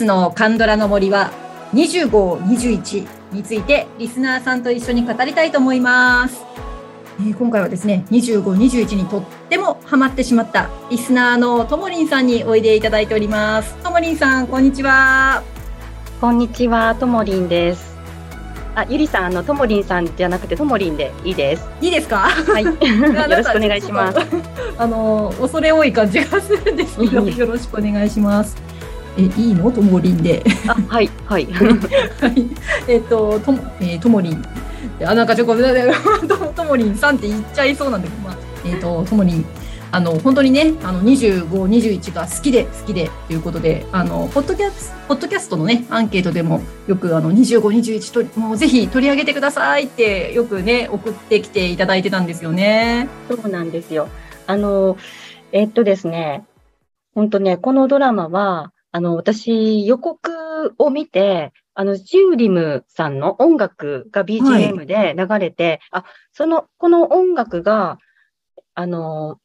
日のカンドラの森は25、21についてリスナーさんと一緒に語りたいと思います。えー今回はですね、25、21にとってもハマってしまったリスナーのともりんさんにおいでいただいております。ともりんさん、こんにちは。こんにちは、ともりんです。あ、ゆりさん、あの、ともりんさんじゃなくて、ともりんでいいです。いいですか？はい。よろしくお願いします。。あの、恐れ多い感じがするんですけど、よろしくお願いします。え、いいの？ともりんで。あ、はい、はい。はい。えっと、とも、えーともりん。あ、なんかちょっと。とともりんさんって言っちゃいそうなんだけど、まあ、えっ、と、ともりん。あの、本当にね、あの、25、21が好きで、好きで、ということで、あの、ポッドキャスト、ポッドキャストのね、アンケートでも、よく、あの、25、21と、もうぜひ取り上げてくださいって、よくね、送ってきていただいてたんですよね。そうなんですよ。あの、えっとですね、本当ね、このドラマは、あの、私、予告を見て、あの、ジウリムさんの音楽が BGM で流れて、あ、その、この音楽が、あの、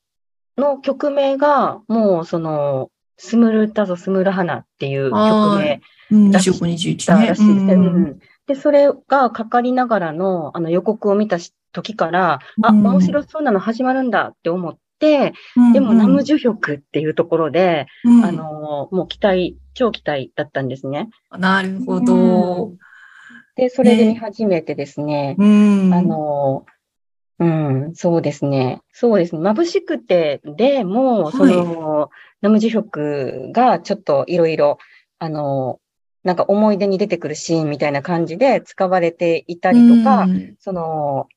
の曲名が、もう、その、スムルタゾスムルハナっていう曲は名うん、らしい。25、21だね。らしいですね。ううん。ん。で、それがかかりながらのあの予告を見たし時から、あ、うん。面白そうなの始まるんだって思っでもナムジュヒョクっていうところで、うんあの、もう期待、超期待だったんですね。なるほど。で、それでね見始めてですね、うん。あの、うん、そうですね。そうですね。眩しくて、でも、はいその、ナムジュヒョクがちょっといろいろ、あの、なんか思い出に出てくるシーンみたいな感じで使われていたりとか、うんその、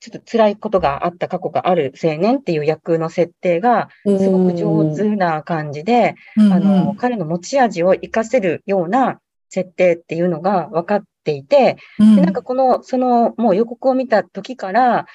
ちょっと辛いことがあった過去がある青年っていう役の設定が、すごく上手な感じで、うんあの、彼の持ち味を活かせるような設定っていうのが分かっていて、うんで、なんかこの、その、もう予告を見た時から、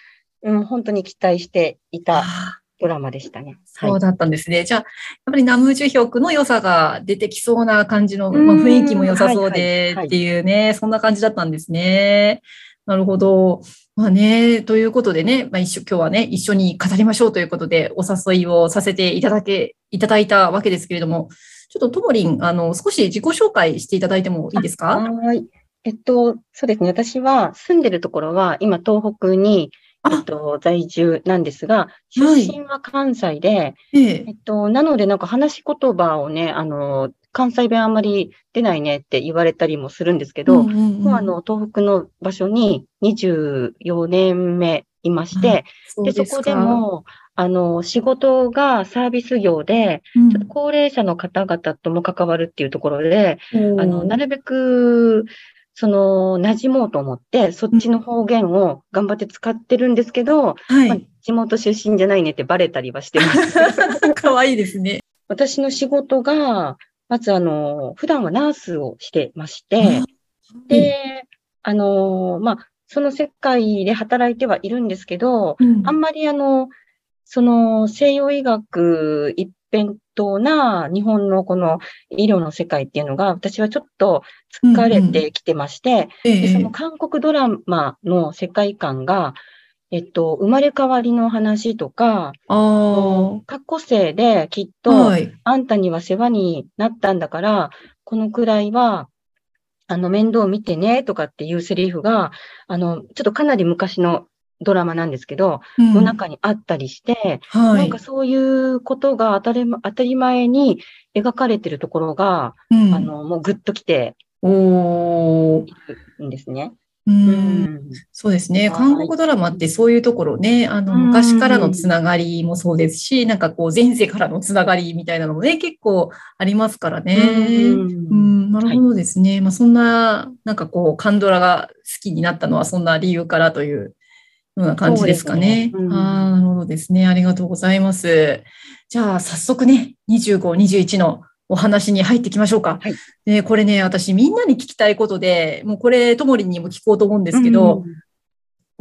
うん、本当に期待していたあドラマでしたね。そうだったんですね。じゃあ、やっぱりナムジュヒョクの良さが出てきそうな感じの、うんまあ、雰囲気も良さそうではいはいはいっていうね、そんな感じだったんですね。なるほど。まあね、ということでね、まあ、一緒、今日はね、一緒に語りましょうということで、お誘いをさせていただけ、いただいたわけですけれども、ちょっとともりん、あの、少し自己紹介していただいてもいいですか？はい。えっと、そうですね。私は住んでるところは、今、東北に、あえっと、在住なんですが、出はい身は関西で、えええっと、なので、なんか話し言葉をね、あの、関西弁あんまり出ないねって言われたりもするんですけど、うんうんうんもうあの、東北の場所に24年目いまして、で、そこで、も、あの、仕事がサービス業で、うんちょっと高齢者の方々とも関わるっていうところで、うんあの、なるべく、その、馴染もうと思って、そっちの方言を頑張って使ってるんですけど、まあはい。地元出身じゃないねってバレたりはしてます。かわいいですね。私の仕事が、まずあの、普段はナースをしてまして、で、あの、まあ、その世界で働いてはいるんですけど、うん。あんまりあの、その西洋医学一辺倒な日本のこの医療の世界っていうのが私はちょっと疲れてきてまして、ええ。でその韓国ドラマの世界観が、えっと、生まれ変わりの話とか、あ過去生できっあ、と、はい。あんたには世話になったんだから、このくらいは、あの、面倒見てね、とかっていうセリフが、あの、ちょっとかなり昔のドラマなんですけど、うんの中にあったりして、はい。なんかそういうことが当たりま当たり前に描かれてるところが、うんあの、もうグッときておんですね。う、うんん。そうですね。はい韓国ドラマってそういうところね、あの、うん昔からのつながりもそうですし、なんかこう、前世からのつながりみたいなのもね、結構ありますからね。うん、なるほどですね。まあ、そんな、なんかこう、カンドラが好きになったのは、そんな理由からというような感じですかね。ねうんああ、なるほどですね。ありがとうございます。じゃあ、早速ね、25、21のお話に入っていきましょうか。はい。で、これね、私みんなに聞きたいことで、もうこれ、ともりんにも聞こうと思うんですけど、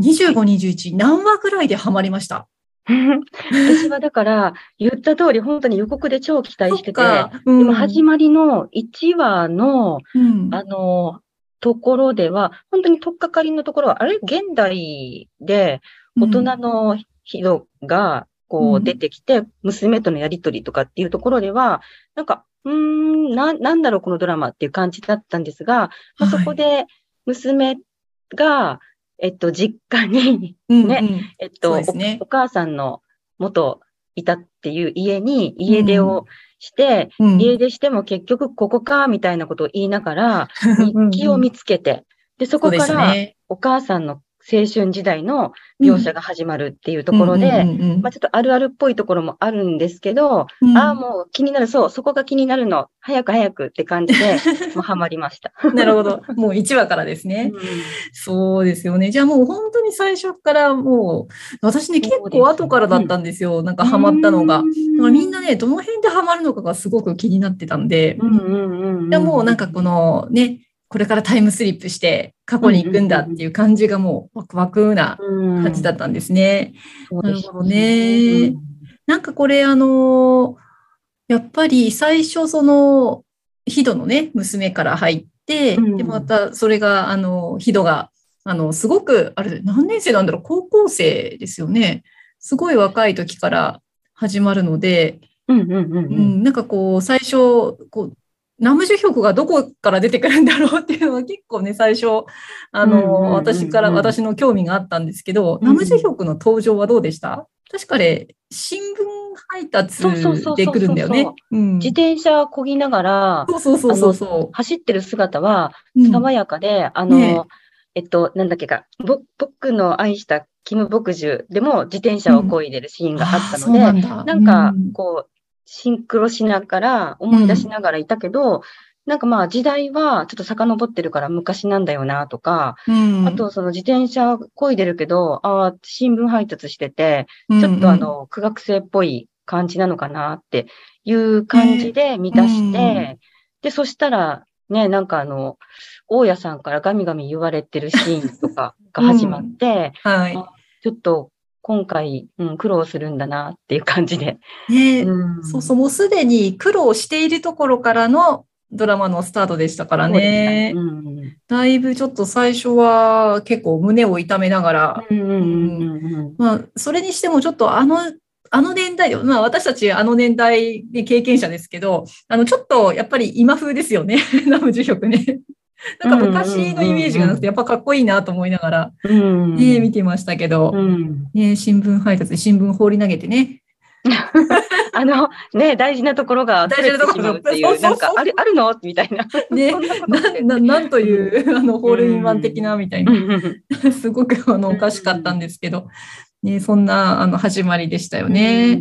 25、21何話ぐらいでハマりました？う ん私はだから、言った通り、本当に予告で超期待してて、うん。でも始まりの1話の、うん。あの、ところでは、本当に取っかかりのところは、あれ？現代で大人の人が、こうん。う出てきて、娘とのやりとりとかっていうところでは、なんか、うーん、な、なんだろう、このドラマっていう感じだったんですが、まあ、そこで娘が、えっと、実家に、うんねうん。えっと、ね。おお母さんの元いたっていう家に家出をして、うん。家出しても結局ここか、みたいなことを言いながら、うん日記を見つけて、で、そこから。お母さんの青春時代の描写が始まるっていうところで、うんうんうんうんまあ、ちょっとあるあるっぽいところもあるんですけど、うんああ、もう気になる、そう、そこが気になるの、早く早くって感じで、もうハマりました。なるほど。もう1話からですね。そうですよね。じゃあもう本当に最初からもう、私ね、結構後からだったんですよ。なんかハマったのが。だみんなね、どの辺でハマるのかがすごく気になってたんで、うんうんうんうん、でもうなんかこのね、これからタイムスリップして過去に行くんだっていう感じがもうワクワクなうん、感じだったんですね。なるほどねなんかこれあの、やっぱり最初その、ヒドのね、娘から入って、うんで、またそれが、あの、ヒドが、あの、すごく、あれ、何年生なんだろう、高校生ですよね。すごい若い時から始まるので、うんうんうんう。うんん、なんかこう、最初、こう、ナムジュヒョクがどこから出てくるんだろうっていうのは結構ね、最初、あの、私から、私の興味があったんですけど、うんナムジュヒョクの登場はどうでした？確かあれ、新聞配達で来るんだよね。うん。自転車こぎながら、そうそうそうそうそ走ってる姿は爽やかで、あの、ね。えっと、なんだっけか、ぼ僕の愛したキム・牧樹でも自転車を漕いでるシーンがあったので、なんだ。なんかうん、こう、シンクロしながら、思い出しながらいたけど、なんかまあ時代はちょっと遡ってるから昔なんだよなとか、うん。あとその自転車漕いでるけど、ああ、新聞配達してて、うんちょっとあの、苦学生っぽい感じなのかなっていう感じで見出して、ねで、そしたら、ね、なんかあの、大家さんからガミガミ言われてるシーンとかが始まって、はい。ちょっと今回、うん、苦労するんだなっていう感じで。ねうんそうそう、もうすでに苦労しているところからのドラマのスタートでしたからねす。うんだいぶちょっと最初は結構胸を痛めながら、うんうんうんうんまあ、それにしてもちょっとあの、あの年代で、まあ私たちあの年代で経験者ですけど、あの、ちょっとやっぱり今風ですよね。ナムジュヒョクね。なんか昔のイメージがなくて、やっぱかっこいいなと思いながら、うん。ね、見てましたけど、うん。ね、新聞配達で新聞放り投げてね。あの、ね、大事なところが大事なところっていう、なんか、ある、あるの？みたいな。ねなな、ななんという、あの、ホールインワン的なみたいな。すごくあのおかしかったんですけど、ね、そんなあの始まりでしたよね。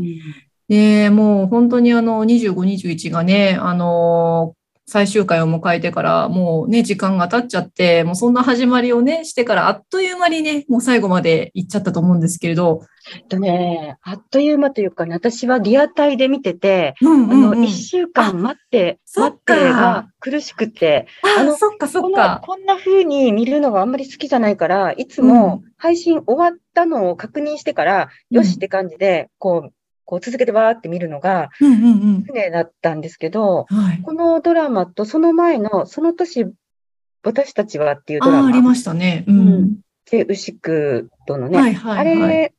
で、もう本当にあの25、21がね、あの最終回を迎えてからもうね、時間が経っちゃって、もうそんな始まりをね、してからあっという間にね、もう最後まで行っちゃったと思うんですけれど。えっとね、あっという間というかね、私はリアタイで見てて、うんあの、一週間待って、待ってかが苦しくて、ああのそっかそっか。こんな風に見るのがあんまり好きじゃないから、いつも配信終わったのを確認してから、よしって感じで、こう、こう続けてわーって見るのがうんうんうん。常だったんですけど、はい。このドラマとその前の、その年、私たちはっていうドラああ、ありマましたね。ううんん。で、牛久とのね、はいはいあはい。れ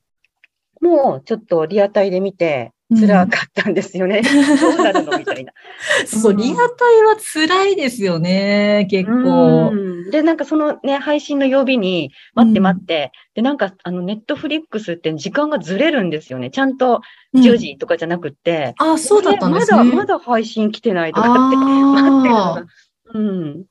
もちょっとリアタイで見て辛かったんですよね。どうなるのみたいな。そうそう、リアタイは辛いですよね、結構。うんで、なんかそのね、配信の曜日に、待って待って、で、なんか、あの、ネットフリックスって時間がずれるんですよね。ちゃんとうん10時とかじゃなくって。あ、そうだったんですね。まだ、まだ配信来てないとかって、待ってるのが。うん。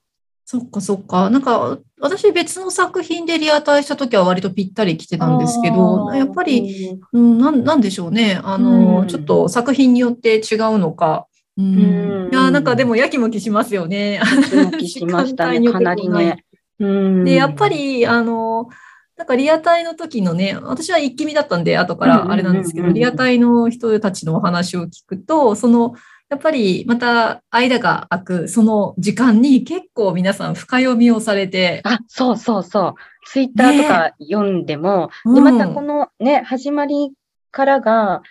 そっかそっか。なんか、私別の作品でリアタイした時は割とぴったり来てたんですけど、やっぱり、、うん、なんなんでしょうね。あの、うんちょっと作品によって違うのか。うん。うんいや、なんかでもやきもきしますよね。うん、気しましたね。かなりね。うん。で、やっぱ、り、あの、なんかリアタイの時のね、私は一気見だったんで、後からあれなんですけど、リアタイの人たちのお話を聞くと、その、やっぱりまた間が空く、その時間に結構皆さん深読みをされて、あ、そうそうそう。ツイッターとか読んでも、うん。で、またこのね、始まりからが、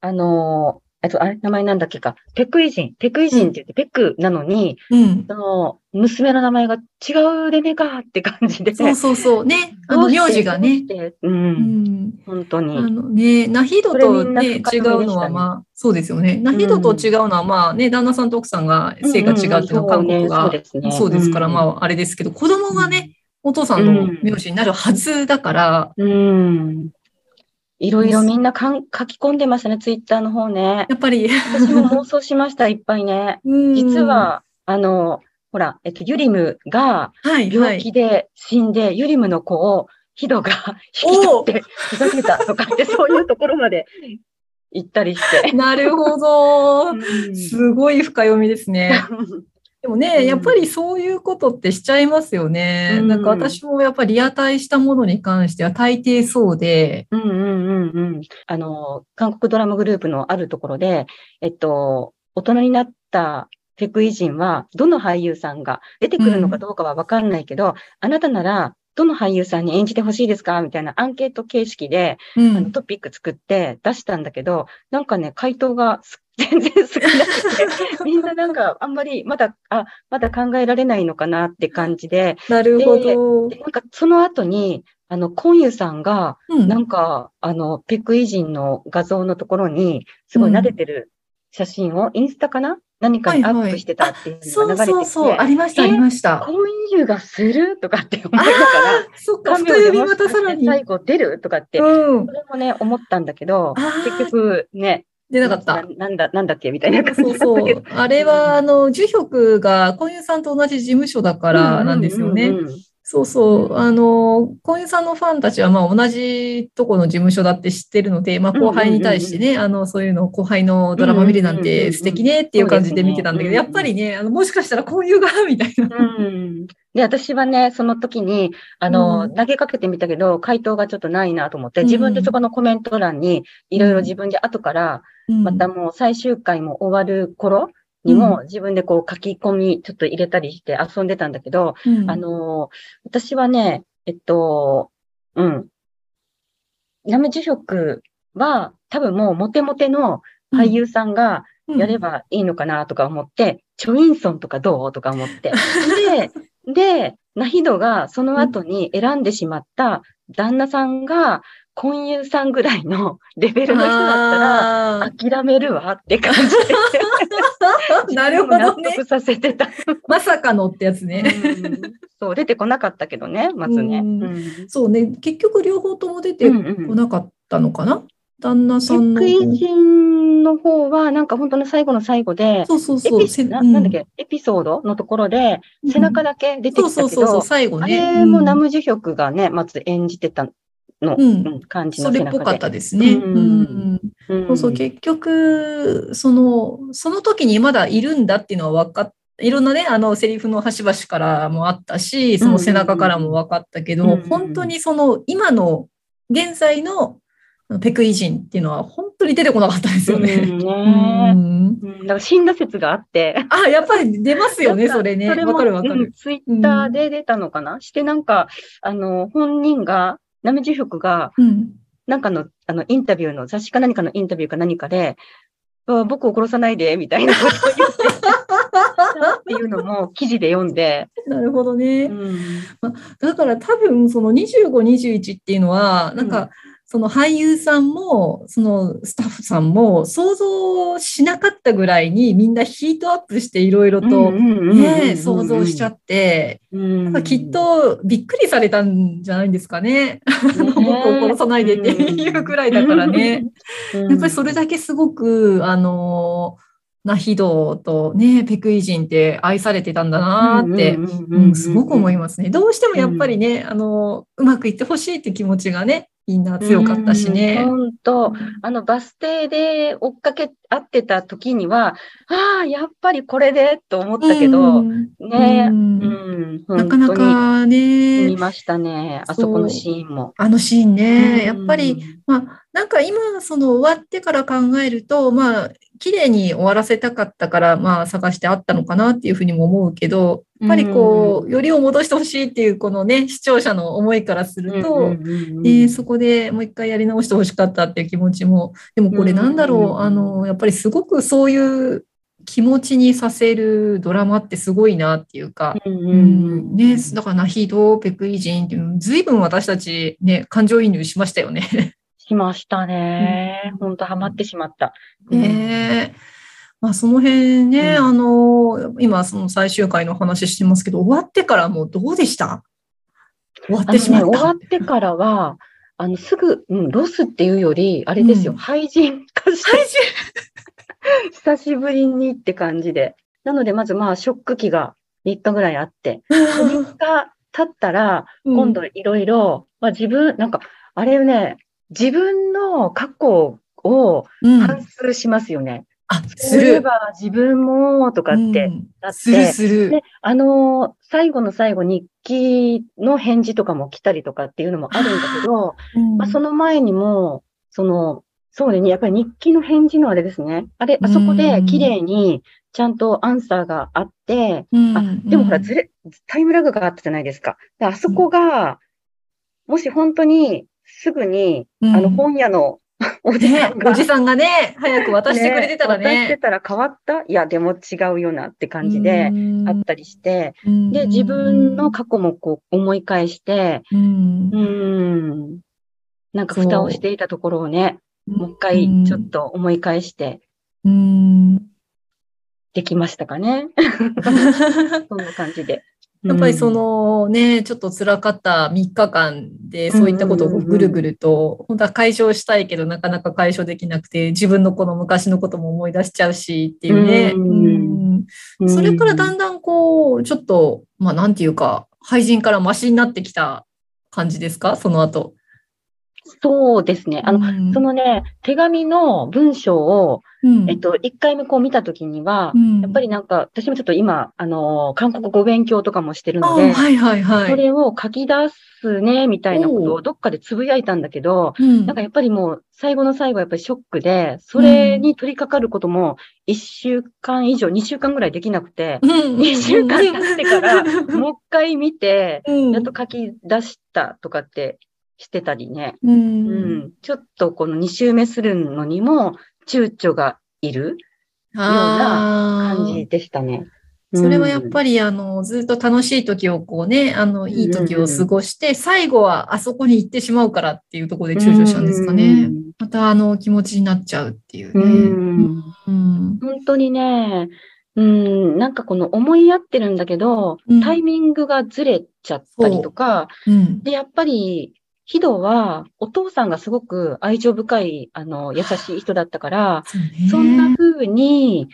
あの、あと、あれ、名前なんだっけか。ペクイジン。ペクイジンって言って、ペクなのに、うん。その、娘の名前が違うでねかって感じで。そうそうそう。ね。あの、名字がね。。どうんん。本当に。あのね、ナヒドとね、違うのはまあ、そうですよね。ナヒドと違うのはまあね、旦那さんと奥さんが性が違うっていうのは韓国がそうですから、あ。まあ、あれですけど、子供がね、お父さんの名字になるはずだから、うん。いろいろみんなかん書き込んでましたね、ツイッターの方ね。やっぱり、私も妄想しました、いっぱいね。実は、あの、ほら、えっと、ユリムがはい、は病い。気で死んで、ユリムの子をヒドが 引き取ってふざけたとかって、そういうところまで行ったりして。なるほど。うんすごい深読みですね。でもね、うんやっぱりそういうことってしちゃいますよね。うんなんか私もやっぱりリアタイしたものに関しては大抵そうで、うんうんうんうん。あの、韓国ドラマグループのあるところで、えっと、大人になったペクイ人は、どの俳優さんが出てくるのかどうかはわかんないけど、あなたなら、どの俳優さんに演じてほしいですかみたいなアンケート形式で、うあのん。トピック作って出したんだけど、なんかね、回答がす全然少なくて、みんななんかあんまりまだ、あ、まだ考えられないのかなって感じで、なるほど。で。なんかその後に、あの、コンユさんが、うんなん。か、あの、ペクイ人の画像のところに、すごい撫でてる写真を、インスタかな？何かにアはいはい。ップしてたっていうそうのが流れてきて、そうそう、ありました、あえりました。コンユがする？とかって思いながら、そっか、3深読みまたさらに。最後出る？とかって、うん。そ。れもね、思ったんだけど結局ね、出なかった。なんだ、なんだっけ？みたいな感じそう。そう。あれは、あの、ジュヒョクが、コンユさんと同じ事務所だからなんですよねそうそう。あの、コンユさんのファンたちは、まあ、同じとこの事務所だって知ってるので、まあ、後輩に対してね、あの、そういうの、後輩のドラマ見るなんて素敵ねっていう感じで見てたんだけど、やっぱりね、あの、もしかしたらこういうが、みたいな。うんで、私はね、その時に、あの、うん投げかけてみたけど、回答がちょっとないなと思って、うん自分でそこのコメント欄に、いろいろ自分で後から、またもう最終回も終わる頃にも、自分でこう書き込みちょっと入れたりして遊んでたんだけど、うん、あの、私はね、えっと、うん。ナムジュヒョクは、多分もうモテモテの俳優さんがやればいいのかなとか思って、チョインソンとかどうとか思って。で、で、ナヒドがその後に選んでしまった旦那さんが、婚友さんぐらいの レベルの人だったら、あ諦めるわって感じーで。なるほど納ね。得させてた。まさかのってやつね。うんそう、出てこなかったけどね、まずね。うんうんそうね、結局両方とも出てこなかったのかな、旦那さんのテ方。クイ人の方は、なんか本当の最後の最後で、そうそうそう。ななんだっけ、エピソードのところで、うん背中だけ出てきたけそうそうそうそう、ど、最後あね。れもうんナムジュヒョクがね、まず演じてたの、うんうん感じの。それっぽかったですね。うんそうそう、結局、その、その時にまだいるんだっていうのは分かっいろんなね、あの、セリフの端々からもあったし、その背中からも分かったけど、うんうん本当にその、今の、現在のペクイ人っていうのは本当に出てこなかったですよね。うんだから死んだ説があって。あ、やっぱり出ますよね、それね。わかるわかうんる。ツイッターで出たのかな、してなんか、あの、本人が、ナムジュヒョクが、うん。なんかの、あの、インタビューの、雑誌か何かのインタビューか何かで、あ僕を殺さないで、みたいなことを言ってたっていうのも記事で読んで、なるほどね。うんだから多分その25、21っていうのは、なんか、その俳優さんも、そのスタッフさんも想像しなかったぐらいにみんなヒートアップしていろいろとね、想像しちゃっって、てきっ、とびっくりされたんじゃないんですかね。僕を殺さないでっていうくらいだからね。やっぱりそれだけすごく、あの、ナヒドとね、ペクイ人って愛されてたんだなって、うん、すごく思いますね。どうしてもやっぱりね、あの、うまくいってほしいって気持ちがね、みんな強かったしね。本当、あのバス停で追っかけ合ってた時には、ああ、やっぱりこれでと思ったけど、うん。ね、ううんん、なかなかね。見、ましたね、あそこのシーンも。あのシーンね、やっぱうり、ん、まあ、なんか今、その終わってから考えると、まあ、綺麗に終わらせたかったから、まあ、探してあったのかなっていうふうにも思うけど、やっぱりこう、よりを戻してほしいっていう、このね、視聴者の思いからすると、えそこでもう一回やり直してほしかったっていう気持ちも、でもこれなんだろう、あの、やっぱりすごくそういう気持ちにさせるドラマってすごいなっていうか、うん、ね、だからナヒード、ペクイジンっていう、ずいぶん私たちね、感情移入しましたよね。しましたね。本、当、ハマってしまった。ねまあ、その辺ね、うん、あの、今その最終回の話してますけど、終わってからもうどうでした？終わってしまった、ね、終わってからは、あの、すぐ、うん、ロスっていうより、あれですよ、うん、廃人化して。廃人？久しぶりにって感じで。なので、まずまあ、ショック期が3日ぐらいあって、3日経ったら、今度いろいろ、まあ自分、なんか、あれね、自分の過去を反芻しますよね。あ、する。そういえば自分も、とかってなって、するする。で、あの、最後の最後、日記の返事とかも来たりとかっていうのもあるんだけど、まあ、その前にも、その、そうね、やっぱり日記の返事のあれですね。あれ、あそこで綺麗にちゃんとアンサーがあって、あ、でもほら、ずれ、タイムラグがあったじゃないですか。あそこが、もし本当にすぐに、あの本屋のおじさんが、ね、おじさんがね、早く渡してくれてたらね。ね渡してたら変わった？いや、でも違うよなって感じであったりして、で、自分の過去もこう思い返して、うん、うん。なんか蓋をしていたところをね、もう一回ちょっと思い返して、うん、できましたかね。そんな感じで。やっぱりそのね、ちょっと辛かった3日間でそういったことをぐるぐると、本当は解消したいけどなかなか解消できなくて、自分のこの昔のことも思い出しちゃうしっていうね。うん、それからだんだんこう、ちょっと、まあなんていうか、廃人からマシになってきた感じですか？その後。そうですね。あの、うん、そのね、手紙の文章を、うん、えっと、一回目こう見たときには、うん、やっぱりなんか、私もちょっと今、あの、韓国語勉強とかもしてるので、はいはいはい。それを書き出すね、みたいなことをどっかでつぶやいたんだけど、なんかやっぱりもう、最後の最後やっぱりショックで、それに取り掛かることも、一週間以上、二週間ぐらいできなくて、二、週間経ってから、もう一回見て、やっと書き出したとかってしてたりね。うん、うん、ちょっとこの2周目するのにも躊躇がいるような感じでしたね。それはやっぱり、あの、ずっと楽しい時をこうね、あの、いい時を過ごして、最後はあそこに行ってしまうからっていうところで躊躇したんですかね。またあの気持ちになっちゃうっていうね。うん、本当にね、うん、なんかこの思い合ってるんだけど、タイミングがずれちゃったりとか、で、やっぱりヒドは、お父さんがすごく愛情深い、あの、優しい人だったから、そんな風に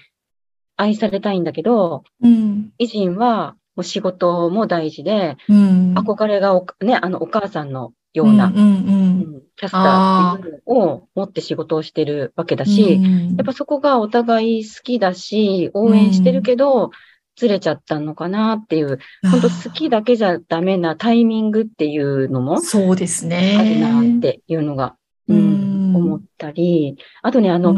愛されたいんだけど、うん、イジンは、もう仕事も大事で、うん、憧れがね、あの、お母さんのような、うんうんうん、キャスターっていうのを持って仕事をしてるわけだし、やっぱそこがお互い好きだし、応援してるけど、ずれちゃったのかなっていう、本当好きだけじゃダメなタイミングっていうのも、そうですね。あるなっていうのが、うん、思ったり、あとね、あの、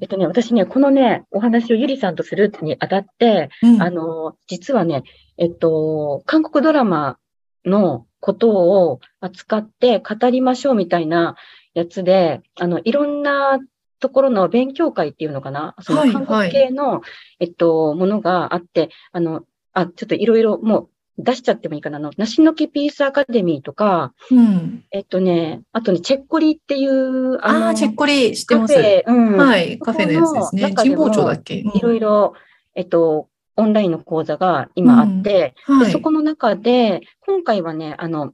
えっとね、私ね、このね、お話をゆりさんとするにあたって、うん、あの、実はね、えっと、韓国ドラマのことを扱って語りましょうみたいなやつで、あの、いろんなところの勉強会っていうのかな？その韓国系の、はいはい、えっと、ものがあって、あの、あ、ちょっといろいろもう出しちゃってもいいかな？の。梨の木ピースアカデミーとか、うん、えっとね、あとね、チェッコリっていう、あの、あチェッコリ知ってます。カフェ、うん、はい、カフェのやつですね。神保町だっけ？いろいろ、えっと、オンラインの講座が今あって、うん。はい、そこの中で、今回はね、あの、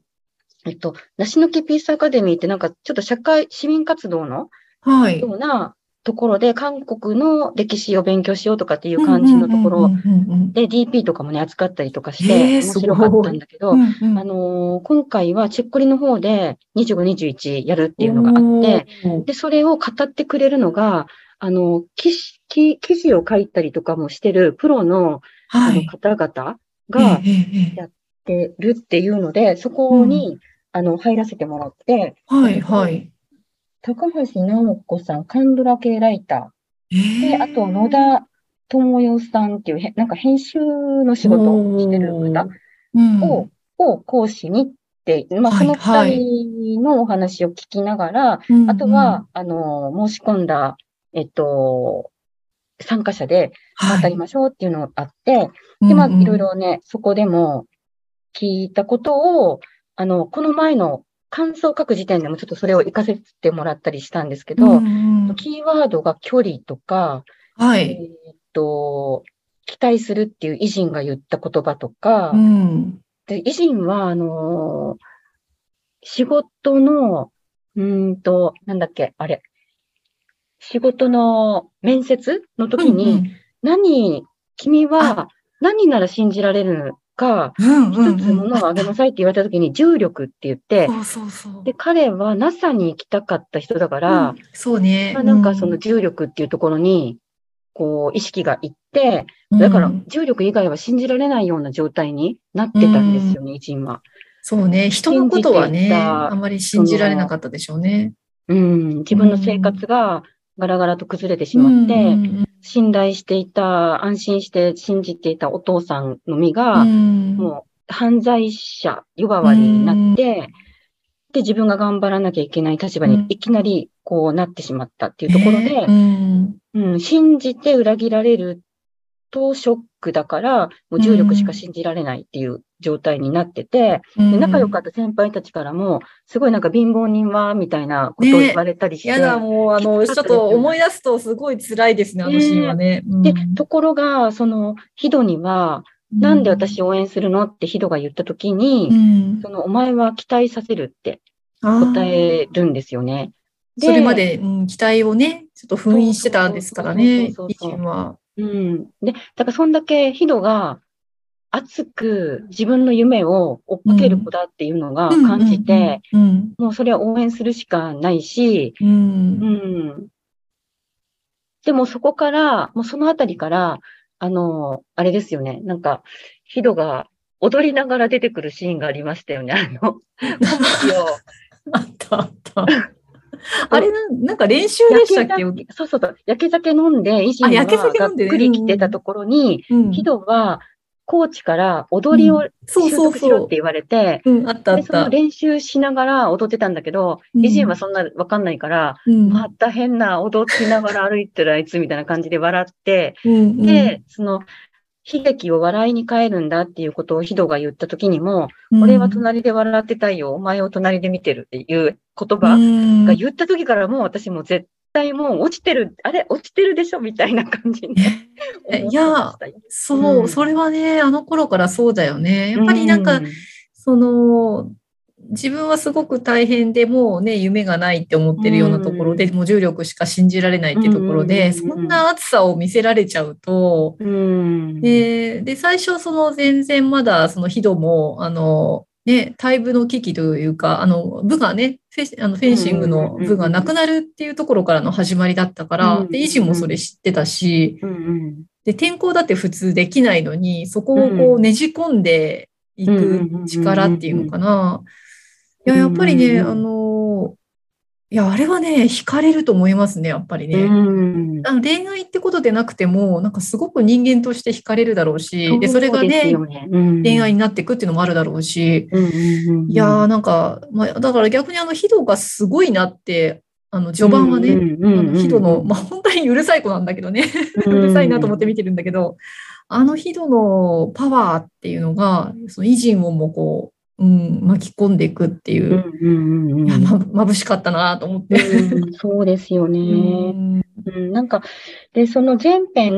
えっと、梨の木ピースアカデミーってなんかちょっと社会、市民活動のはい。ようなところで、韓国の歴史を勉強しようとかっていう感じのところで DP とかもね、扱ったりとかして、面白かったんだけど、うんうん、あのー、今回はチェッコリの方で25、21やるっていうのがあって、で、それを語ってくれるのが、あの、記記記事を書いたりとかもしてるプロの,、あの方々がやってるっていうので、そこに、あの、入らせてもらって、はい、はい。高橋直子さん、カンドラ系ライター。で、あと、野田智代さんっていうへ、なんか編集の仕事をしてる方うん。を、を講師にって、まあ、そのはい二人のお話を聞きながら、うんあとは、あの、申し込んだ、えっと、参加者で、はい。当たりましょうっていうのがあって、で、まあ、いろいろね、そこでも聞いたことを、あの、この前の感想を書く時点でもちょっとそれを活かせてもらったりしたんですけど、うんうん。キーワードが距離とか、えはい。ーっと、期待するっていう偉人が言った言葉とか、うん。で、偉人は、あのー仕事の、うーんと、なんだっけ、あれ、仕事の面接の時に、何、君は何なら信じられるか、一つものをあげなさいって言われた時に、重力って言って、そうそう。で、彼は NASA に行きたかった人だから、うんそうね。まあ、なんかその重力っていうところに、こう、意識がいって、だからうん重力以外は信じられないような状態になってたんですよね、偉人は。そうね。人のことはね、あまり信じられなかったでしょうね。うん、自分の生活がガラガラと崩れてしまって、信頼していた、安心して信じていたお父さんの身うが、ん。もう犯罪者呼ばわりになって、で、自分が頑張らなきゃいけない立場うん。にいきなりこうなってしまったっていうところで、信じて裏切られるとショックだから、もう重力しか信じられないっていう状態になってて、で仲良かった先輩たちからも、すごいなんか貧乏人は、みたいなことを言われたりして、やだ、もう、あの、ちょっと思い出すとすごい辛いですね、あのシーンはね。で、ところが、その、ヒドには、なんで私を応援するの？ってヒドが言ったときに、うん。その、お前は期待させるって答えるんですよね。それまで、うん期待をね、ちょっと封印してたんですからね、そうそうそうそう偉人は。うん。で、だからそんだけヒドが熱く自分の夢を追っかける子だっていうのが感じて、うん、もうそれは応援するしかないし、うん、う。うんん。でもそこから、もうそのあたりから、あの、あれですよね。なんか、ヒドが踊りながら出てくるシーンがありましたよね。あの、コンビをあった、あった。あれな、なんか練習でしたっけ？そうそうそう。焼け酒飲んで、維新あががっくり来てたところに、うん。ヒドは、コーチから踊りをそう習得しろって。言われて、その。練習しながら踊ってたんだけど、うん。維新はそんなわかんないから、うん。また変な踊りながら歩いてるあいつみたいな感じで笑って、うんうん。で、その、悲劇を笑いに変えるんだっていうことをヒドが言った時にも、うん。俺は隣で笑ってたいよ、お前を隣で見てるっていう言葉うん。が言った時からもう私もう絶対もう落ちてる、あれ落ちてるでしょみたいな感じにえ 思ってましたよ。そう、うん。それはね、あの頃からそうだよね。やっぱりなんか、うその、自分はすごく大変でもうね、夢がないって思ってるようなところで、もう重力しか信じられないっていうところで、そんな暑さを見せられちゃうと、うん。で、で、最初その全然まだそのヒドも、あの、ね、退部の危機というか、あの、部がね、フェあのフェンシングの部がなくなるっていうところからの始まりだったから、うんで、維持もそれ知ってたし、で、転校だって普通できないのに、そこをこううねじ込んでいく力っていうのかな。いや、やっぱりね、うんあの、いや、あれはね、惹かれると思いますね、やっぱりね。うん。あの恋愛ってことでなくても、なんかすごく人間として惹かれるだろうし、で、それがね、恋愛になっていくっていうのもあるだろうし、いやーなんか、まあ、だから逆にあの、ヒドがすごいなって、あの、序盤はね、ヒドの、まあ、本当にうるさい子なんだけどね、うるさいなと思って見てるんだけど、あのヒドのパワーっていうのが、そのイジンをもこう、うん、巻き込んでいくっていうう、んうんうんま、眩しかったなと思って。うんそうですよね。うんうん、なんか、で、その前編、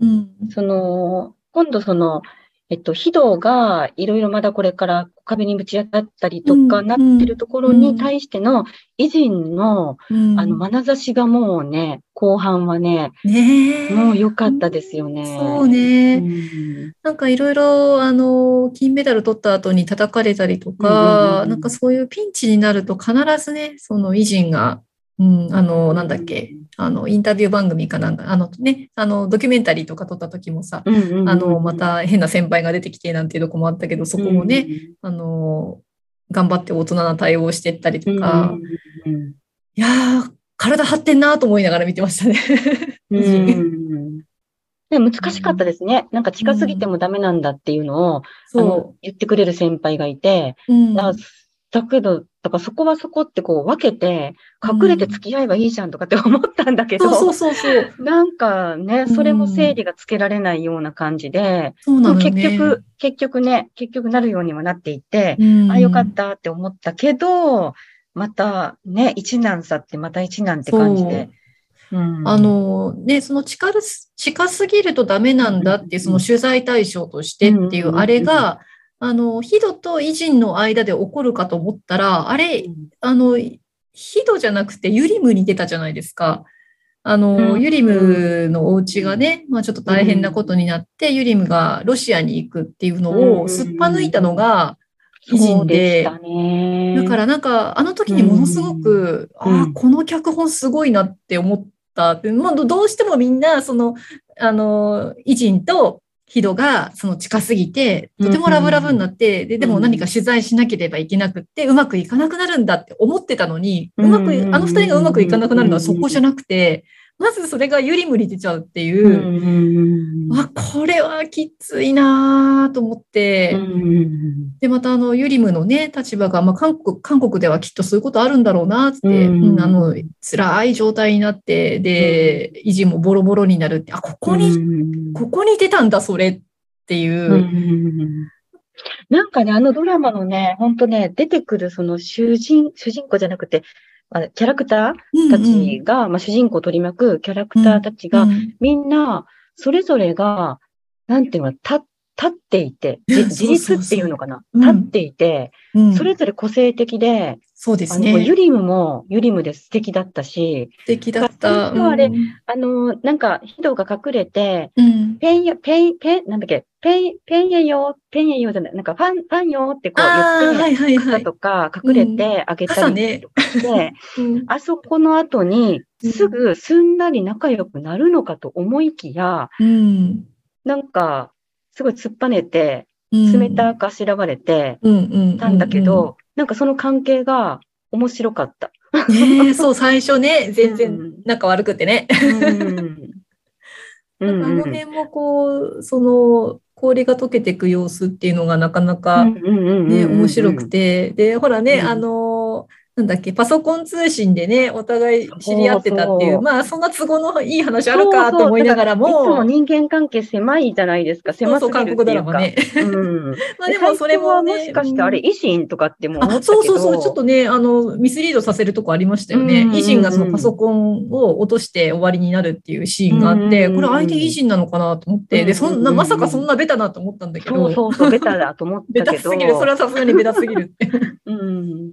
うんその、今度その、えっと、非道がいろいろまだこれから壁にぶち当たったりとかうんなってるところに対しての偉人の、うん。あの、眼差しがもうね、後半はね、ねえ。もう良かったですよね。そうね。うん。なんかいろいろ、あの、金メダル取った後に叩かれたりとか、うん。なんかそういうピンチになると必ずね、その偉人が、うん、あの、なんだっけ、あの、インタビュー番組かなんか、あのね、あの、ドキュメンタリーとか撮った時もさ、うんうんうんうん。あの、また変な先輩が出てきてなんていうとこもあったけど、そこもね、、あの、頑張って大人な対応をしてったりうんうんとか、うんうん。いやー、体張ってんなと思いながら見てましたね。うん難しかったですね。なんか近すぎてもダメなんだっていうのを、あその言ってくれる先輩がいて、う。うん。だだけど、だからそこはそこってこう分けて、隠れて付き合えばいいじゃんとかって 思ったんだけど、そうそうそうそう。なんかね、ん。それも整理がつけられないような感じで、そうなのよね。結局、結局ね、結局なるようにはなっていて、うん、あ、よかったって思ったけど、またね、一難差ってまた一難って感じで。う。ん。あ、のね、その近す近すぎるとダメなんだっていう、その取材対象としてっていう、うんあれが、あの、ヒドとイジンの間で起こるかと思ったら、あれ、あの、ヒドじゃなくてユリムに出たじゃないですか。あの、うん。ユリムのお家がね、まあちょっと大変なことになって、ユリムがロシアに行くっていうのうんをすっぱ抜いたのが、イジンそうで。だからなんか、あの時にものすごく、うん。ああ、この脚本すごいなって思った。って。まあ、どどうしてもみんな、その、あの、イジンとヒドが、その近すぎて、とてもラブラブになって、で、でも何か取材しなければいけなくって、うまくいかなくなるんだって思ってたのに、うまく、うんあの二人がうまくいかなくなるのはそこじゃなくて、まずそれがユリムに出ちゃうってう。いう、あ、これはきついなと思って、うんで、またあの、ユリムのね、立場が、まあ、韓国、韓国ではきっとそういうことあるんだろうな、つって、うんうんあの、辛い状態になって、で、維持もボロボロになるって、あ、ここに、うんここに出たんだ、それっていう。うんなんかね、あのドラマのね、本当ね、出てくるその主人、主人公じゃなくて、あキャラクターたちが、まあ、主人公を取り巻くキャラクターたちが、うん。みんな、それぞれが、なんていうの、立立っていて、自立っていうのかなうん。立っていて、うん。それぞれ個性的で、そうですあの、ユね。リムもユリムで素敵だったし、素敵だった。あれあの、なんか、ヒドが隠れて、うん。ペンや、ペン、ペン、なんだっけ、ペン、ペンやよ、ペンやよじゃない、なんかファン、ファンよってこうああ、言って、はいはいはい。傘とか隠れてあげたり。とかして、うんあそこの後にうんすぐすんなり仲良くなるのかと思いきや、うん。なんか、すごい突っぱねて、うん冷たくあしらわれてうんうん。たんだけど、なんかその関係が面白かった。うん。ねえそう、最初ね、全然うん仲悪くてね。うん。う あんの辺もこう、その、氷が溶けていく様子っていうのがなかなかね、ね面白く。て。で、ほらね、うんあの、なんだっけ、パソコン通信でね、お互い知り合ってたっていう、そうそうまあ、そんな都合のいい話あるかと思いながらいつもも、人間関係狭いじゃないですか。そうそう、狭すぎ韓国るっていうか。ドラマね。うん。まあでもそれもね。もしかしてあれ、維新とかっても思ったあけど。そうそうそう、ちょっとね、あの、ミスリードさせるとこありましたよね。うんうんうん維新がそのパソコンを落として終わりになるっていうシーンがあって、うんうんうんこれ相手維新なのかなと思って、で、そんな、まさかそんなベタなと思ったんだけど、そうそうそう、ベタだと思っベたけど。タすぎる、それはさすがにベタすぎるって。うん。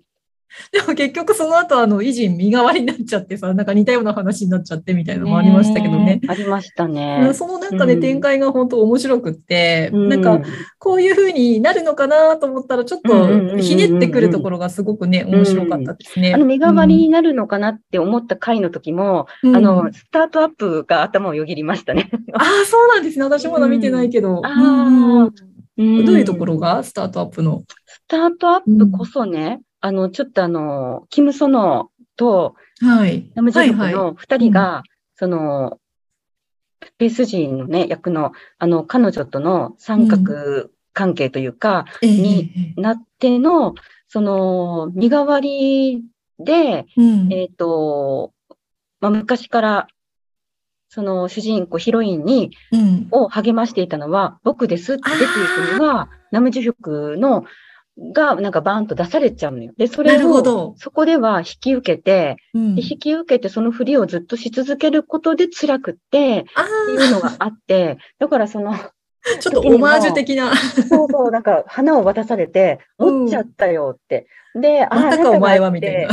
でも結局その後、あの、維新身代わりになっちゃってさ、なんか似たような話になっちゃってみたいなのもありましたけどね。えありましたうねん。そのなんかね、うん展開が本当面白くって、うなんか、こういう風になるのかなと思ったら、ちょっうんうんうんうんうんとひねってくるところがすごくね、面白かったですね。あの、身代わりになるのかなって思った回の時も、うんあの、スタートアップが頭をよぎりましたね。ああ、そうなんですね。私まだ見てないけど。あどういうところが？スタートアップの。スタートアップこそね、あの、ちょっとあの、キム・ソノとはい。ナムジュはいはい。クの二人が、その、ペース人のね、役の、あの、彼女との三角関係というか、ええ。になっての、その、身代わりで、うん。えっ、と、まあ、昔から、その主人公、ヒロインに、うん。を励ましていたのは、僕ですって出ていくのが、ナムジュヒョクの、が、なんかバーンと出されちゃうのよ。で、それを、ど。そこでは引き受けて、うんで引き受けてそのふりをずっとし続けることで辛くって、っあていうのがあって、だからその、あ、ちょっとオマージュ的な。そうそう、なんか花を渡されて、うん持っちゃったよって。で、またかお前はみたいな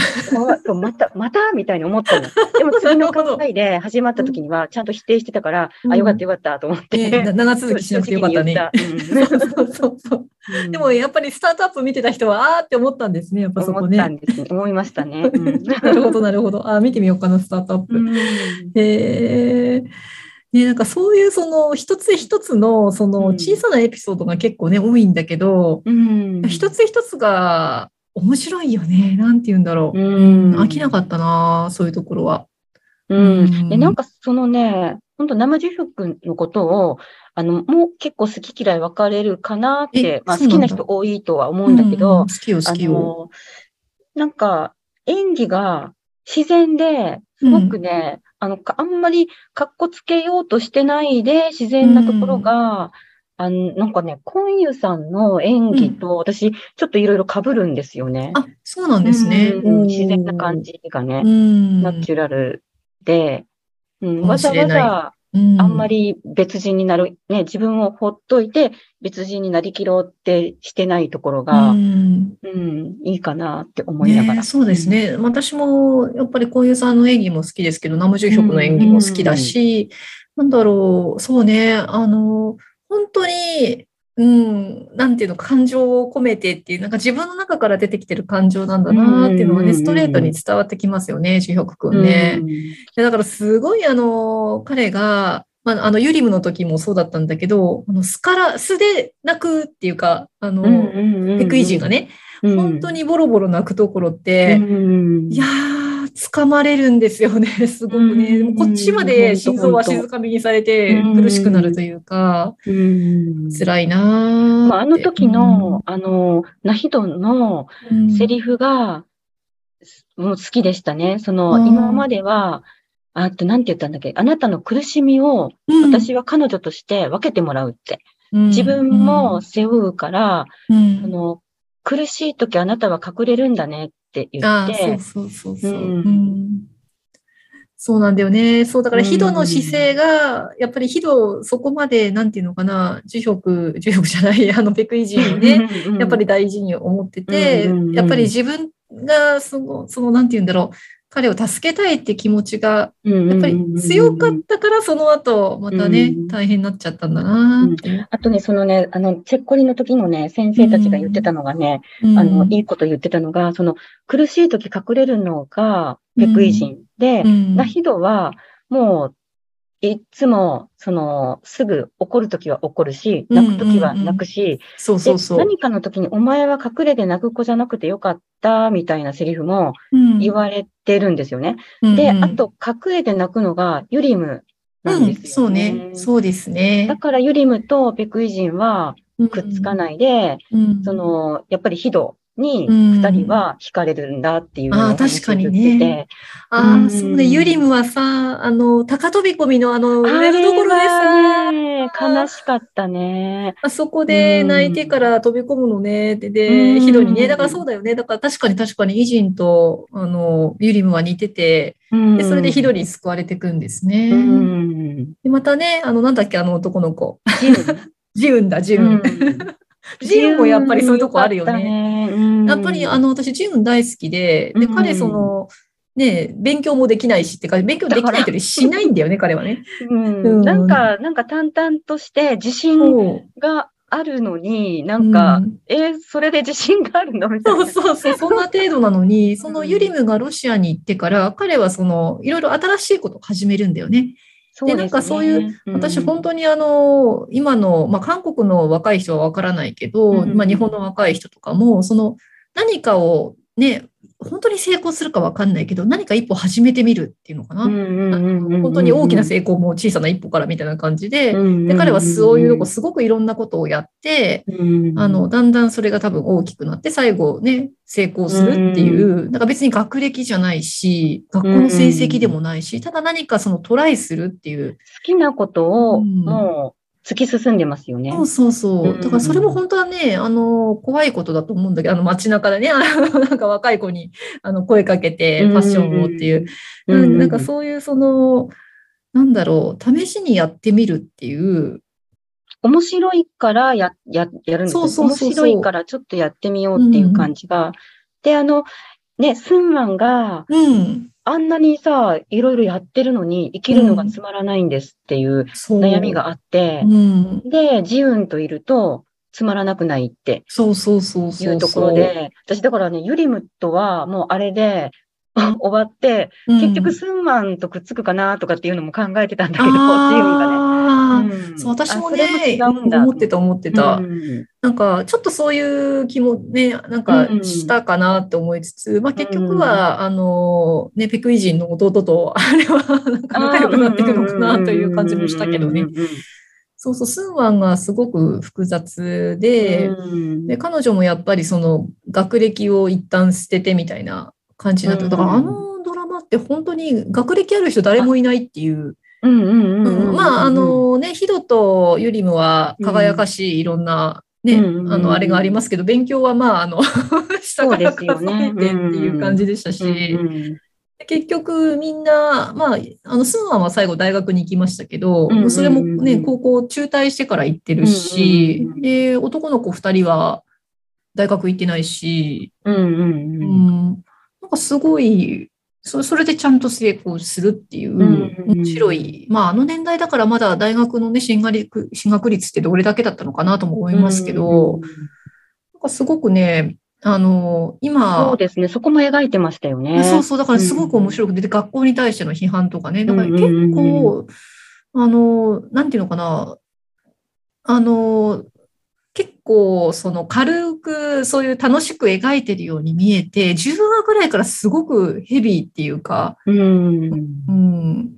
また、またみたいに思ったの。でも次の回で始まった時にはちゃんと否定してたから、うんあ、よかったよかったと思って。長続きしなくてよかったね。でもやっぱりスタートアップ見てた人は、あーって思ったんですね。やっぱそこ思ったんね。ですね。思いましたね。う んなるほど、なるほど。あー見てみようかな、スタートアップ。うんへえ。ね、なんかそういうその一つ一つのそのうん小さなエピソードが結構ね、多いんだけど、うん一つ一つが面白いよね。なんて言うんだろう。うん飽きなかったな、そういうところは。ううんん。で、なんかそのね、本当生樹福のことを、あの、もう結構好き嫌い分かれるかなってえ、まあ好きな人多いとは思うんだけど、好きよ、好あきよ。の、なんか演技が自然で、すごくね、あの、かあんまり格好つけようとしてないで自然なところが、あの、なんかね、コンユさんの演技と私、ちょっといろいろ被るんですよね。あ、そうなんですね。うん自然な感じがねう、ん。ナチュラルで、うん、わざわざうん。あんまり別人になる、ね、自分をほっといて別人になりきろうってしてないところが、ううん、んいいかなって思いながら。ね、そうですね。私もやっぱりこういうさんの演技も好きですけど、ナムジュヒョクの演技も好きだし、なんだろう、そうね、あの、本当に、うん、なんていうの、感情を込めてっていう、なんか自分の中から出てきてる感情なんだなっていうのがね、ストレートに伝わってきますよね、ジュヒョク君ね。いやだからすごいあの、彼が、まあ、あの、ユリムの時もそうだったんだけど、あの、巣から、素で泣くっていうか、あの、ペクイ人がね、本当に、にボロボロ泣くところって、うん。いやー、掴まれるんですよね、すごくね。うんこっちまで心臓は静かみにされてうん。苦しくなるというか、うん。辛いなーってまあ、あの時の、あの、ナヒドンのうん。セリフが、もう好きでしたね。その、うん。今までは、あと、なんて言ったんだっけ。あなたの苦しみを、うん。私は彼女として分けてもらうって。うん。自分も背負うから、うん。あの、苦しい時あなたは隠れるんだね。って言ああ、って、そうそうそうそう。うん。うん。そうなんだよね。そう、だから、うんヒドの姿勢が、やっぱりヒド、そこまで、なんていうのかな、樹職、樹職じゃない、あの、ペクイ人ね、うんやっぱり大事に思ってて、やっぱり自分が、その、その、なんていうんだろう、彼を助けたいって気持ちが、やっぱり強かったから、その後、またねうん、大変になっちゃったんだなって。あとね、そのね、あの、チェッコリの時のね、先生たちが言ってたのがね、あの、いいこと言ってたのが、その、苦しい時隠れるのが、ペクイ人で、うん。ナヒドは、もう、いつも、その、すぐ怒るときは怒るし、うん泣くときは泣くし、でそうそうそう。何かの時に、お前は隠れて泣く子じゃなくてよかった、みたいなセリフもうん言われてるんですよね。うんで、うんあと、隠れて泣くのがユリムなんうん、ですよそうね。そうですね。だからユリムとペクイ人はくっつかないで、うんその、やっぱりヒドにうん二人は惹かれるんだっていうのをあーお話確かにねを言っててああ、うんそうね。ユリムはさ、あの、高飛び込みのあの、あ上のところでれさ、悲しかったね。あそこで泣いてから飛び込むのね。で、で、うんヒドにね。だからそうだよね。だから確かに確かに、イジンと、あの、ユリムは似てて、で、それでヒドに救われていくんですね。うん。で、またね、あの、なんだっけ、あの男の子。ジウン ジウンだ、ジウン。ジウンもやっぱりそういうとこあるよね。ねやっぱり、あの、私、ジウン大好きで、で、うん彼、その、ね、勉強もできないしってか、勉強できないけどしないんだよね、彼はね。うんうんなんか、なんか淡々として自信。があるのに、なんか、うんえ、それで自信があるのみたいそうな。そうそう、そんな程度なのに、そのユリムがロシアに行ってから、彼はその、いろいろ新しいことを始めるんだよね。そでなんかそういう、私、本当にあの、今の、まあ、韓国の若い人はわからないけど、うん。まあ、日本の若い人とかも、その、何かをね、本当に成功するかわかんないけど、何か一歩始めてみるっていうのかな。本本当に大きな成功も小さな一歩からみたいな感じで、でで彼はそういうとこすごくいろんなことをやって、あの、だんだんそれが多分大きくなって、最後ね、成功するっていう、なんか別に学歴じゃないし、学校の成績でもないし、ただ何かそのトライするっていう。好きなことを、うん。もう、突き進んでますよね。そうそうそうう。んだからそれも本当はね、あの、怖いことだと思うんだけど、あの街中でね、あの、なんか若い子に、あの、声かけて、ファッションをっていう。うんなんかそういうその、なんだろう、試しにやってみるっていう、面白いからや、や、やるんですよそうそう面白いからちょっとやってみようっていう感じが。で、あの、ね、スンマンがうん。あんなにさ、いろいろやってるのに生きるのがつまらないんですっていう。悩みがあってう、ん。で、ジウンといるとつまらなくないってそうそうそういそううところで、私だからね、ユリムとはもうあれで 終わって、結局スンマンとくっつくかなとかっていうのも考えてたんだけど、ジウンがね。そそう私もね、思ってた思ってた。うん。なんか、ちょっとそういう気もね、なんかしたかなって思いつつ、まあ結局は、あの、ね、ペクイ人の弟と、あれはなんか仲良くなっていくのかなという感じもしたけどね。そうそう、スンワンがすごく複雑で、うん。で、彼女もやっぱりその学歴を一旦捨ててみたいな感じになって、だからあのドラマって本当に学歴ある人誰もいないっていう、うんうんうんうんうんまあ、あ、のね、ヒドとユリムは輝かしいいろんな、ね、うんあの、あれがありますけど、勉強はまあ、あの、下からですよね数えてっていう感じでしたし、結局みんな、まあ、あの、スンワンは最後大学に行きましたけど、それもね、高校中退してから行ってるし、で、男の子二人は大学行ってないし、うん、なんかすごい、そそれでちゃんと成功するっていう、んうん面白い。まあ、あの年代だからまだ大学のね、進学率進学率ってどれだけだったのかなとも思いますけど、うんなんかすごくね、あの、今、そうですね。そこも描いてましたよね。そうそう、だからすごく面白くて、で学校に対しての批判とかね、だから結うんうんうん構、あの、なんていうのかな、あの、結構、その軽く、そういう楽しく描いてるように見えて、10話ぐらいからすごくヘビーっていうか、うん。うん、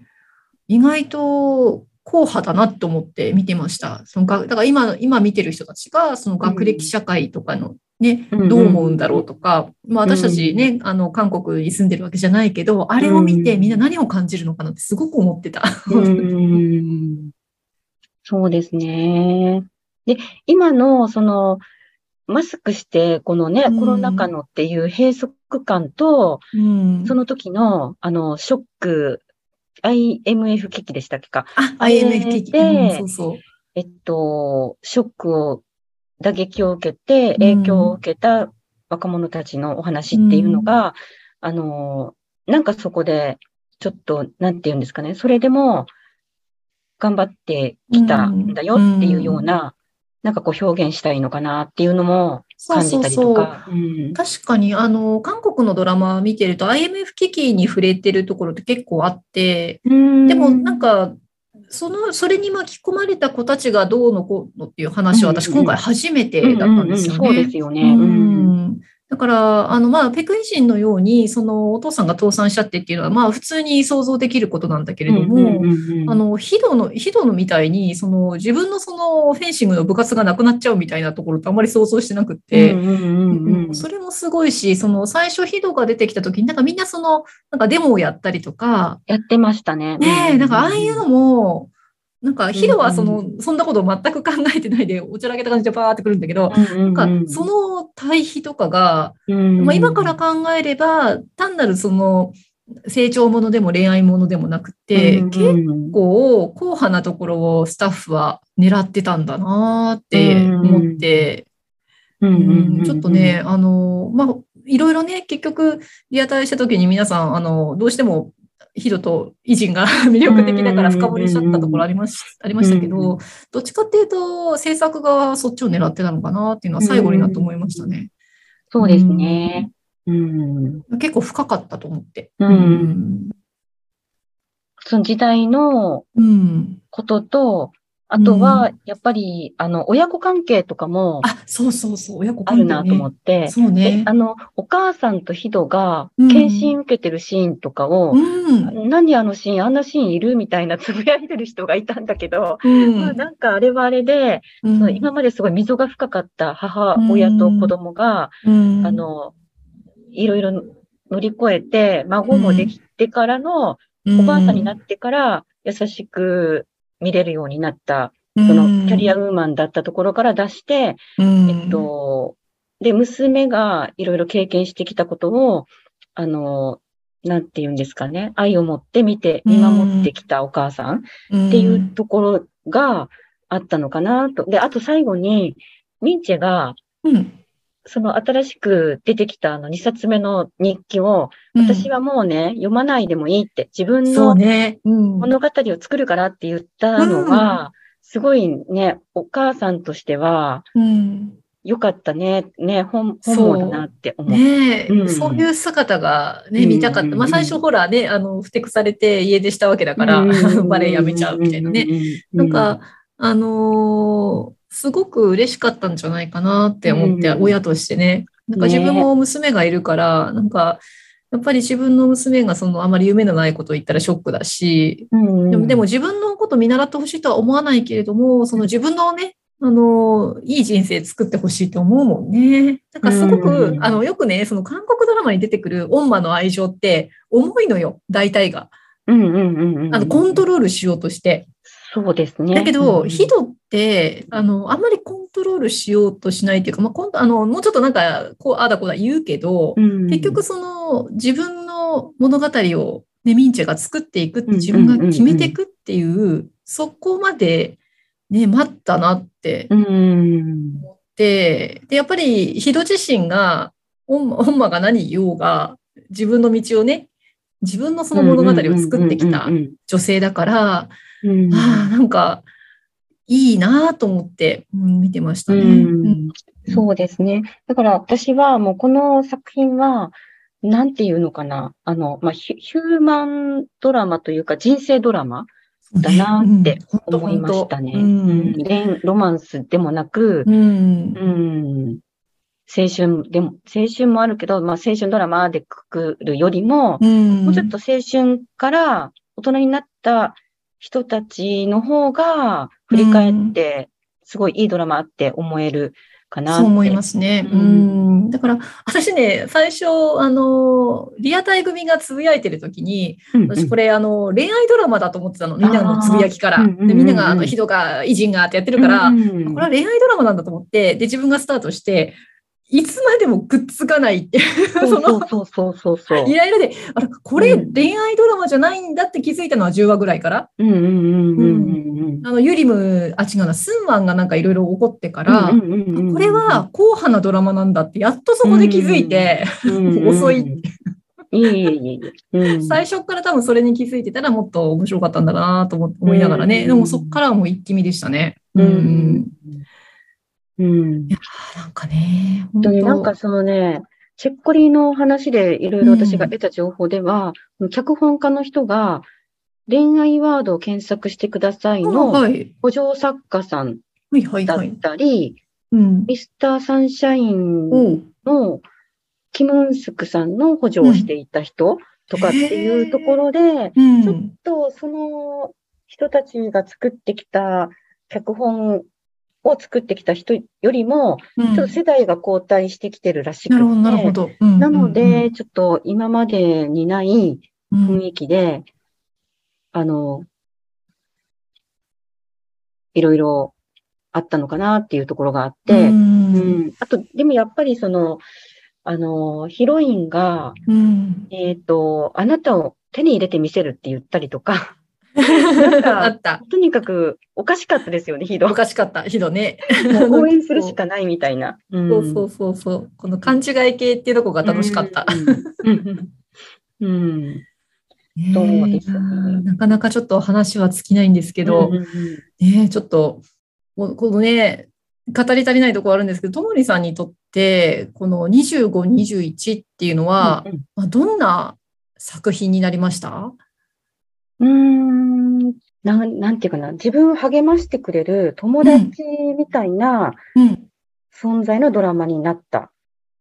意外と硬派だなって思って見てました。そのがだから今、今見てる人たちが、その学歴社会とかのね、うんどう思うんだろうとか、まあ私たちね、あの、韓国に住んでるわけじゃないけど、あれを見てみんな何を感じるのかなってすごく思ってた。うんそうですね。で、今の、その、マスクして、このね、うんコロナ禍のっていう閉塞感と、うんその時の、あの、ショック、IMF 危機でしたっけか。あ、IMF 危機。でうんそうそう。えっと、ショックを、打撃を受けて、うん影響を受けた若者たちのお話っていうのが、あの、なんかそこで、ちょっと、なんて言うんですかね、それでも、頑張ってきたんだよっていうような、なんかこう表現したいのかなっていうのも感じたりそうそう。とか。うん確かに、あの、韓国のドラマ見てると IMF 危機に触れてるところって結構あって、でもなん、か、その、それに巻き込まれた子たちがどうのこうのっていう話は私今回初めてだったんですよね。そうですよね。ううんんだから、あの、まあ、ペクイ人のように、その、お父さんが倒産しちゃってっていうのは、まあ、普通に想像できることなんだけれども、あの、ヒドの、ヒドのみたいに、その、自分のその、フェンシングの部活がなくなっちゃうみたいなところってあんまり想像してなくって、それもすごいし、その、最初ヒドが出てきた時に、なんかみんなその、なんかデモをやったりとか、やってましたね。ねえ、なんかああいうのも、なんかヒドはその、うそんなことを全く考えてないで、おちゃらけた感じでバーってくるんだけど、ななんかその対比とかが、うんまあ、今から考えれば、単なるその成長ものでも恋愛ものでもなくて、うん結構硬派なところをスタッフは狙ってたんだなって思って、うん。うんちょっとね、、あの、まあ、いろいろね、結局、リアタイした時に皆さん、あの、どうしても、ヒドとイジンが 魅力的だから深掘りしちゃったところありましありましたけうど、どっちかっていうと、制作側はそっちを狙ってたのかなっていうのは最後になって思いましたね。そうですね。うん。結構深かったと思って。うんその時代のうん。ことと、あとは、やっぱり、あの、親子関係とかもあ、そうそうそう、親子あるなと思っって、そうね。であ。の、お母さんとヒドがうん。検診受けてるシーンとかを、うん。何あのシーン、あんなシーンいるみたいな つぶやいてる人がいたんだけど、うん。まあなんかあれはあれで、うん。その今まですごい溝が深かった母親と子供が、うん。あの、いろいろ乗り越えて、孫もできてからの、おばあさんになってから優しく見れるようになった、そそのキャリアウーマンだったところから出して、えっ、と、で、娘がいろいろ経験してきたことを、あの、なんて言うんですかね、愛を持って見て、見守ってきたお母さん。っていうところがあったのかなと。で、あと最後に、ミンチェが、うん、その新しく出てきたあの2冊目の日記を、私ははもうね、読まないでもいいって、自分の物語を作るからって言ったのは、すごいね、お母さんとしては、うん。良かったね、ね、本そう。本望だなって思う。ねえ、うん。そういう姿がね、うん。見たかった。まあ最初ほらね、あの、ふてくされて家出したわけだから、バレエやめちゃうみたいなね。なんか、あのーすごく嬉しかったんじゃないかなって思って、うん親としてね。なんか自分も娘がいるから、なんか、やっぱり自分の娘がそのあまり夢のないことを言ったらショックだし、うんでもでも自分のこと見習ってほしいとは思わないけれども、その自分のね、あの、いい人生作ってほしいと思うもんね。なんかすごく、うんあの、よくね、その韓国ドラマに出てくる恩馬の愛情って重いのよ、大体が。うんうんうんうん。あの、コントロールしようとして。そうですね。だけど、うんあの、あんまりコントロールしようとしないっていうか、まあ、あの、もうちょっとなんか、こう、ああだこうだ言うけど、うん。結局その自分の物語をね、ミンチェが作っていくって自分が決めていくっていう、そこまでね、待ったなってうん。思って、で、やっぱりヒド自身が、オンマが何言おうが、自分の道をね、自分のその物語を作ってきたうん女性だから、うん。うんああ、なんか、いいなと思って、うん見てましたね。うん。うん。そうですね。だから私はもうこの作品は、なんていうのかな。あの、まあ、ヒューマンドラマというか人生ドラマだなってうん。思いましたね。本当。本当うん。恋ロマンスでもなく、うん。うん、青春でも、青春もあるけど、まあ、青春ドラマでくくるよりも、うん。もうちょっと青春から大人になった人たちの方が振り返って、すごいいいドラマって思えるかなって。そう思いますね。ううんん。だから、私ね、最初、あの、リアタイ組がつぶやいてるときに、うんうん。私これ、あの、恋愛ドラマだと思ってたの。みんなのつぶやきから。で、みんなが、あの、ヒドが、偉人がってやってるから、うんこれは恋愛ドラマなんだと思って、で、自分がスタートして、いつまでもくっつかないっていう、そそうの、そうそうそう。そう。イライラで、あれ、これうん。恋愛ドラマじゃないんだって気づいたのは10話ぐらいから。うんうんうんあの、ユリム、あ、違うな、スンワンがなんかいろいろ起こってから、これは硬派なドラマなんだって、やっとそこで気づいて、遅い。いえいえいえ。うん。最初から多分それに気づいてたらもっと面白かったんだなと思思いながらね、うん。でもそこからはもう一気見でしたね。ううんん。うん。なんかね、本当になんかそのね、チェッコリの話でいろいろ私が得た情報では、脚本家の人が恋愛ワードを検索してくださいのはい。補助作家さんだっはい。たり、うん。ミスターサンシャインのキム・ンスクさんの補助をしていた人とかっていうところで、うんちょっとその人たちが作ってきた脚本を作ってきた人よりも、うん。ちょっと世代が交代してきてるらしくなるほど、なるほて、ど。うんなのうで、んちょっと今までにないうん。雰囲気で、あの、いろいろあったのかなっていうところがあって、ううん。んあと、でもやっぱりその、あの、ヒロインが、うん。えっと、あなたを手に入れてみせるって言ったりとか、あった。とにかくおかしかったですよね、ヒド。おかしかった、ひどね。応援するしかないみたいな。うんそうそうそうそう。この勘違い系っていうとこが楽しかった。うん。うん。ねそうですなかなかちょっと話は尽きないんですけど、うんうんねちょっと、ここのね、語り足りないところあるんですけど、ともりさんにとって、この25、21っていうのは、うんまあ、どんな作品になりました？うん、うーんなん、なんていうかな、自分を励ましてくれる友達みたいなうん。存在のドラマになった。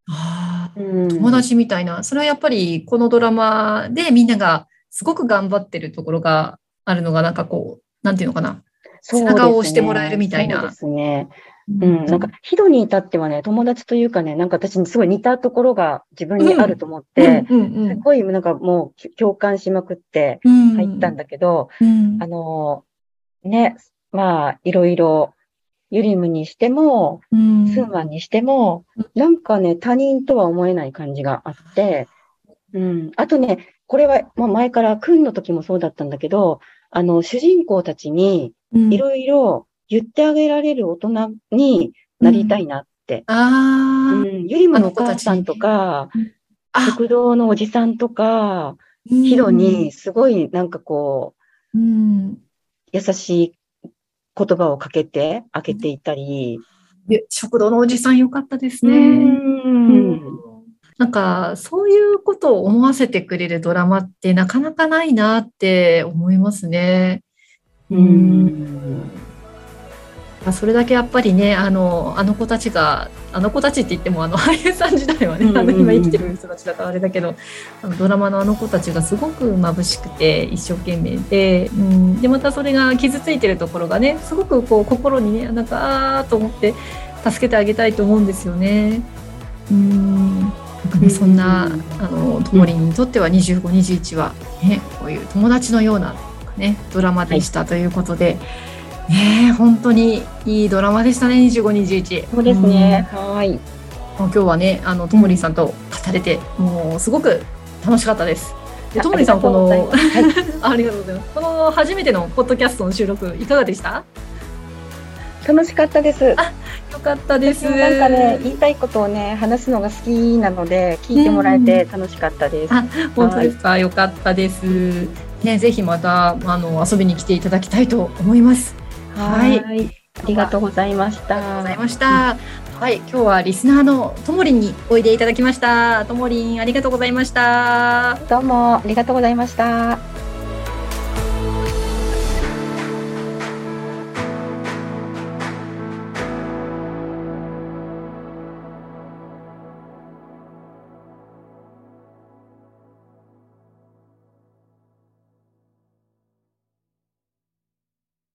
ああ、うん、友達みたいな。それはやっぱりこのドラマでみんながすごく頑張ってるところがあるのが、なんかこう、なんていうのかな。そうですね背中を押してもらえるみたいなそうですね。うん、なんか、ヒドに至ってはね、友達というかね、なんか私にすごい似たところが自分にあると思って、うんうんうん。すごいなんかもう共感しまくってうん入ったんだけど、うん。あの、ね、まあ、いろいろ、ユリムにしても、うん。スンワンにしても、なんかね、他人とは思えない感じがあって、うん。あとね、これはもう前から、クンの時もそうだったんだけど、あの、主人公たちにうん。いろいろ言ってあげられる大人になりたいなって。ああ、うん。ユリムのお母さんとか、あ、食堂のおじさんとか、うんヒロにすごいなんかこう、うん、優しい言葉をかけて、開けていったり。で食堂のおじさんよかったですうね。ん。なんか、そういうことを思わせてくれるドラマってなかなかないなって思いますね。うん。それだけやっぱりねあのあの子たちがあの子たちって言ってもあの俳優さん時代はね、あの今生きてる人たちだからあれだけどあのドラマのあの子たちがすごく眩しくて一生懸命で,、うん、でまたそれが傷ついてるところがねすごくこう心にねなんかあーと思って助けてあげたいと思うんですよね。うんそんなあのともりんにとっては25、21は、ね、こういう友達のような、ね、ドラマでしたということで。はいね本当にいいドラマでしたね、25、21。そうですね。はい。今日はね、あの、ともりんさんと語れて、もうすごく楽しかったです。で、ともりんさん、この、はい、ありがとうございます。この初めてのポッドキャストの収録、いかがでした？楽しかったです。あ、よかったです。なんかね、言いたいことをね、話すのが好きなので、聞いてもらえて楽しかったです。あ、本当ですか？よかったです。ね、ぜひまた、あの、遊びに来ていただきたいと思います。はい。ありがとうございました。ありがとうございました。はい、今日はリスナーのともりんにおいでいただきました。ともりん、ありがとうございました。どうもありがとうございました。